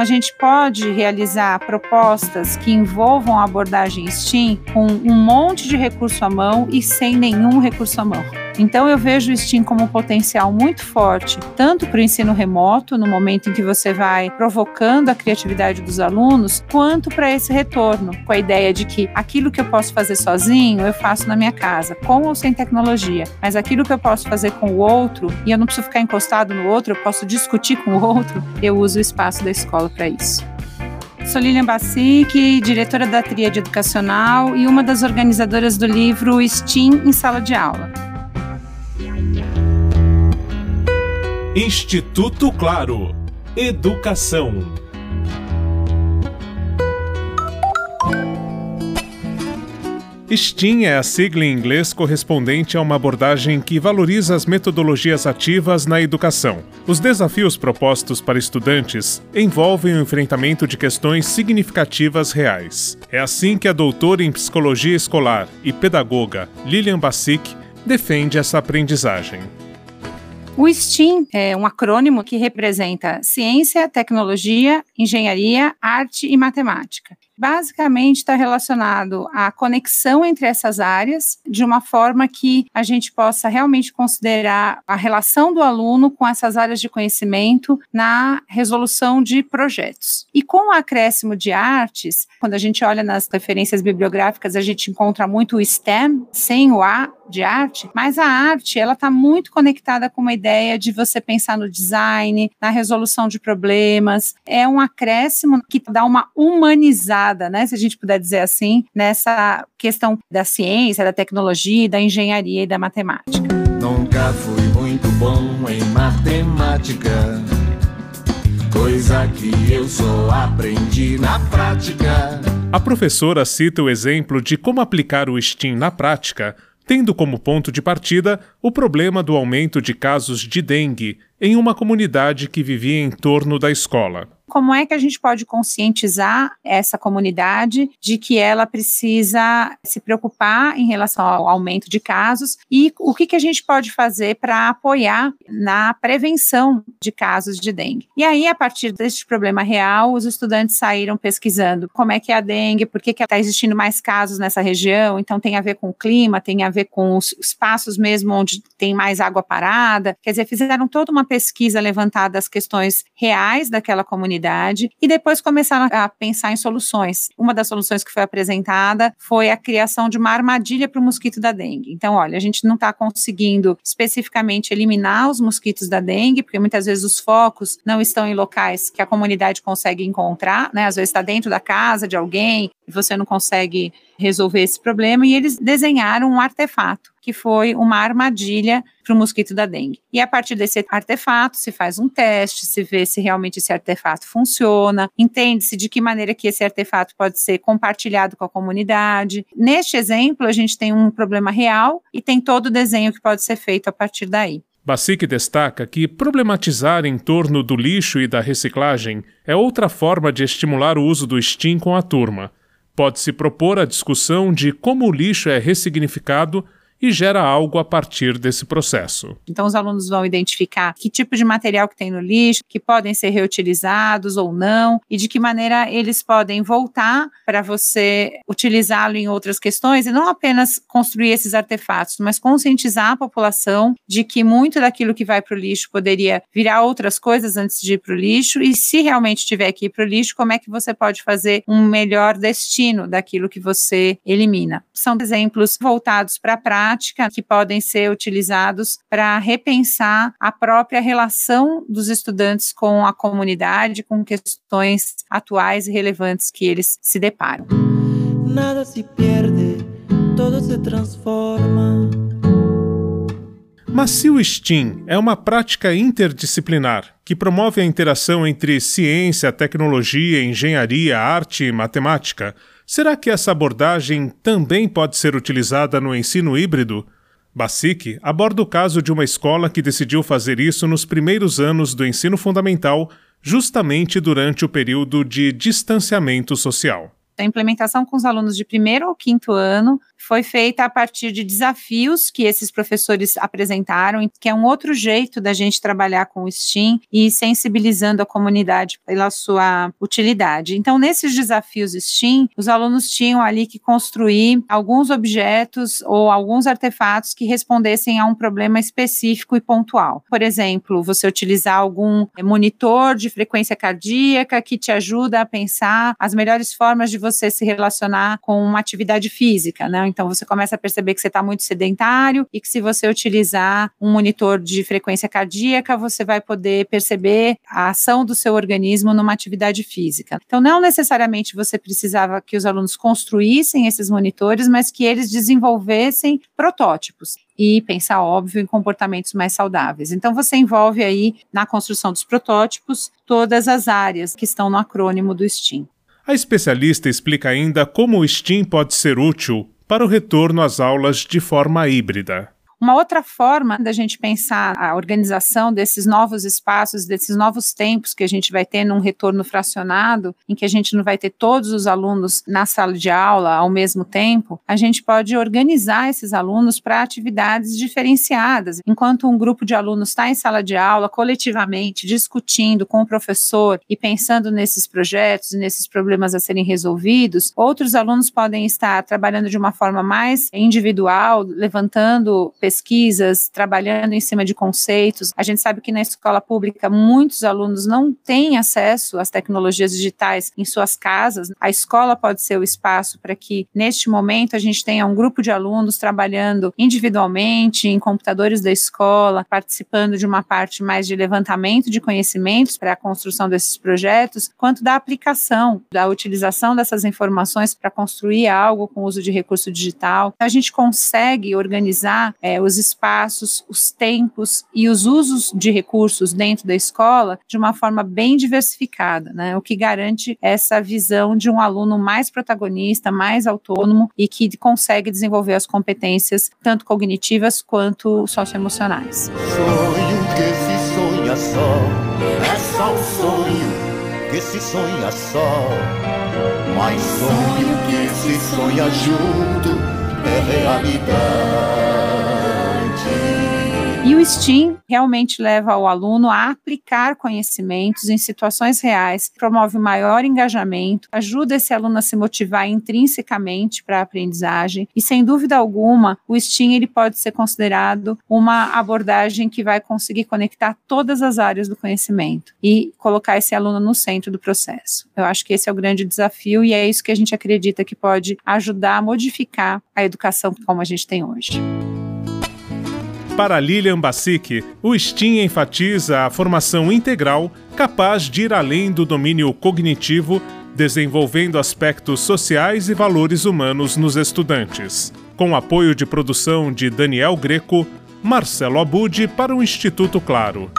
a gente pode realizar propostas que envolvam a abordagem STEAM com um monte de recurso à mão e sem nenhum recurso à mão. Então eu vejo o STEAM como um potencial muito forte, tanto para o ensino remoto, no momento em que você vai provocando a criatividade dos alunos, quanto para esse retorno, com a ideia de que aquilo que eu posso fazer sozinho, eu faço na minha casa, com ou sem tecnologia, mas aquilo que eu posso fazer com o outro, e eu não preciso ficar encostado no outro, eu posso discutir com o outro, eu uso o espaço da escola para isso. Sou Lilian Bassic, diretora da Tríade Educacional e uma das organizadoras do livro STEAM em Sala de Aula. Instituto Claro. Educação. STEAM é a sigla em inglês correspondente a uma abordagem que valoriza as metodologias ativas na educação. Os desafios propostos para estudantes envolvem o enfrentamento de questões significativas reais. É assim que a doutora em psicologia escolar e pedagoga Lilian Bassic defende essa aprendizagem. O STEAM é um acrônimo que representa ciência, tecnologia, engenharia, arte e matemática basicamente está relacionado à conexão entre essas áreas, de uma forma que a gente possa realmente considerar a relação do aluno com essas áreas de conhecimento na resolução de projetos. E com o acréscimo de artes, quando a gente olha nas referências bibliográficas, a gente encontra muito o STEM, sem o A de arte, mas a arte ela está muito conectada com uma ideia de você pensar no design, na resolução de problemas. É um acréscimo que dá uma humanizada né, se a gente puder dizer assim, nessa questão da ciência, da tecnologia, da engenharia e da matemática. Nunca fui muito bom em matemática, coisa que eu só aprendi na prática. A professora cita o exemplo de como aplicar o STEAM na prática, tendo como ponto de partida o problema do aumento de casos de dengue em uma comunidade que vivia em torno da escola como é que a gente pode conscientizar essa comunidade de que ela precisa se preocupar em relação ao aumento de casos e o que, que a gente pode fazer para apoiar na prevenção de casos de dengue. E aí, a partir deste problema real, os estudantes saíram pesquisando como é que é a dengue, por que está existindo mais casos nessa região, então tem a ver com o clima, tem a ver com os espaços mesmo onde tem mais água parada, quer dizer, fizeram toda uma pesquisa levantada as questões reais daquela comunidade comunidade e depois começaram a pensar em soluções. Uma das soluções que foi apresentada foi a criação de uma armadilha para o mosquito da dengue. Então, olha, a gente não está conseguindo especificamente eliminar os mosquitos da dengue, porque muitas vezes os focos não estão em locais que a comunidade consegue encontrar, né? Às vezes está dentro da casa de alguém você não consegue resolver esse problema. E eles desenharam um artefato que foi uma armadilha para o mosquito da dengue. E a partir desse artefato se faz um teste, se vê se realmente esse artefato funciona, entende-se de que maneira que esse artefato pode ser compartilhado com a comunidade. Neste exemplo, a gente tem um problema real e tem todo o desenho que pode ser feito a partir daí. Basic destaca que problematizar em torno do lixo e da reciclagem é outra forma de estimular o uso do STEAM com a turma. Pode-se propor a discussão de como o lixo é ressignificado e gera algo a partir desse processo. Então, os alunos vão identificar que tipo de material que tem no lixo, que podem ser reutilizados ou não, e de que maneira eles podem voltar para você utilizá-lo em outras questões, e não apenas construir esses artefatos, mas conscientizar a população de que muito daquilo que vai para o lixo poderia virar outras coisas antes de ir para o lixo, e se realmente tiver que ir para o lixo, como é que você pode fazer um melhor destino daquilo que você elimina. São exemplos voltados para a prática prática que podem ser utilizados para repensar a própria relação dos estudantes com a comunidade, com questões atuais e relevantes que eles se deparam. Nada se perde, todo se transforma. Mas se o STEAM é uma prática interdisciplinar que promove a interação entre ciência, tecnologia, engenharia, arte e matemática, Será que essa abordagem também pode ser utilizada no ensino híbrido? Basic aborda o caso de uma escola que decidiu fazer isso nos primeiros anos do ensino fundamental, justamente durante o período de distanciamento social. A implementação com os alunos de primeiro ao quinto ano foi feita a partir de desafios que esses professores apresentaram, que é um outro jeito da gente trabalhar com o STEAM e sensibilizando a comunidade pela sua utilidade. Então, nesses desafios STEAM, os alunos tinham ali que construir alguns objetos ou alguns artefatos que respondessem a um problema específico e pontual. Por exemplo, você utilizar algum monitor de frequência cardíaca que te ajuda a pensar as melhores formas de você se relacionar com uma atividade física, né? Então você começa a perceber que você está muito sedentário e que se você utilizar um monitor de frequência cardíaca, você vai poder perceber a ação do seu organismo numa atividade física. Então não necessariamente você precisava que os alunos construíssem esses monitores, mas que eles desenvolvessem protótipos e pensar, óbvio, em comportamentos mais saudáveis. Então, você envolve aí na construção dos protótipos todas as áreas que estão no acrônimo do STEAM. A especialista explica ainda como o STEAM pode ser útil para o retorno às aulas de forma híbrida. Uma outra forma da gente pensar a organização desses novos espaços, desses novos tempos que a gente vai ter num retorno fracionado, em que a gente não vai ter todos os alunos na sala de aula ao mesmo tempo, a gente pode organizar esses alunos para atividades diferenciadas. Enquanto um grupo de alunos está em sala de aula, coletivamente, discutindo com o professor e pensando nesses projetos, nesses problemas a serem resolvidos, outros alunos podem estar trabalhando de uma forma mais individual, levantando pesquisas, trabalhando em cima de conceitos. A gente sabe que na escola pública muitos alunos não têm acesso às tecnologias digitais em suas casas. A escola pode ser o espaço para que, neste momento, a gente tenha um grupo de alunos trabalhando individualmente em computadores da escola, participando de uma parte mais de levantamento de conhecimentos para a construção desses projetos, quanto da aplicação, da utilização dessas informações para construir algo com o uso de recurso digital. A gente consegue organizar é, os espaços, os tempos e os usos de recursos dentro da escola de uma forma bem diversificada, né? O que garante essa visão de um aluno mais protagonista, mais autônomo e que consegue desenvolver as competências tanto cognitivas quanto socioemocionais. Sonho que se sonha só, é só um sonho que se sonha só, mas sonho que se sonha junto é realidade. E o STEAM realmente leva o aluno a aplicar conhecimentos em situações reais, promove maior engajamento, ajuda esse aluno a se motivar intrinsecamente para a aprendizagem e, sem dúvida alguma, o STEAM ele pode ser considerado uma abordagem que vai conseguir conectar todas as áreas do conhecimento e colocar esse aluno no centro do processo. Eu acho que esse é o grande desafio e é isso que a gente acredita que pode ajudar a modificar a educação como a gente tem hoje. Para Lilian Bassic, o STEAM enfatiza a formação integral capaz de ir além do domínio cognitivo, desenvolvendo aspectos sociais e valores humanos nos estudantes. Com apoio de produção de Daniel Greco, Marcelo Abud para o Instituto Claro.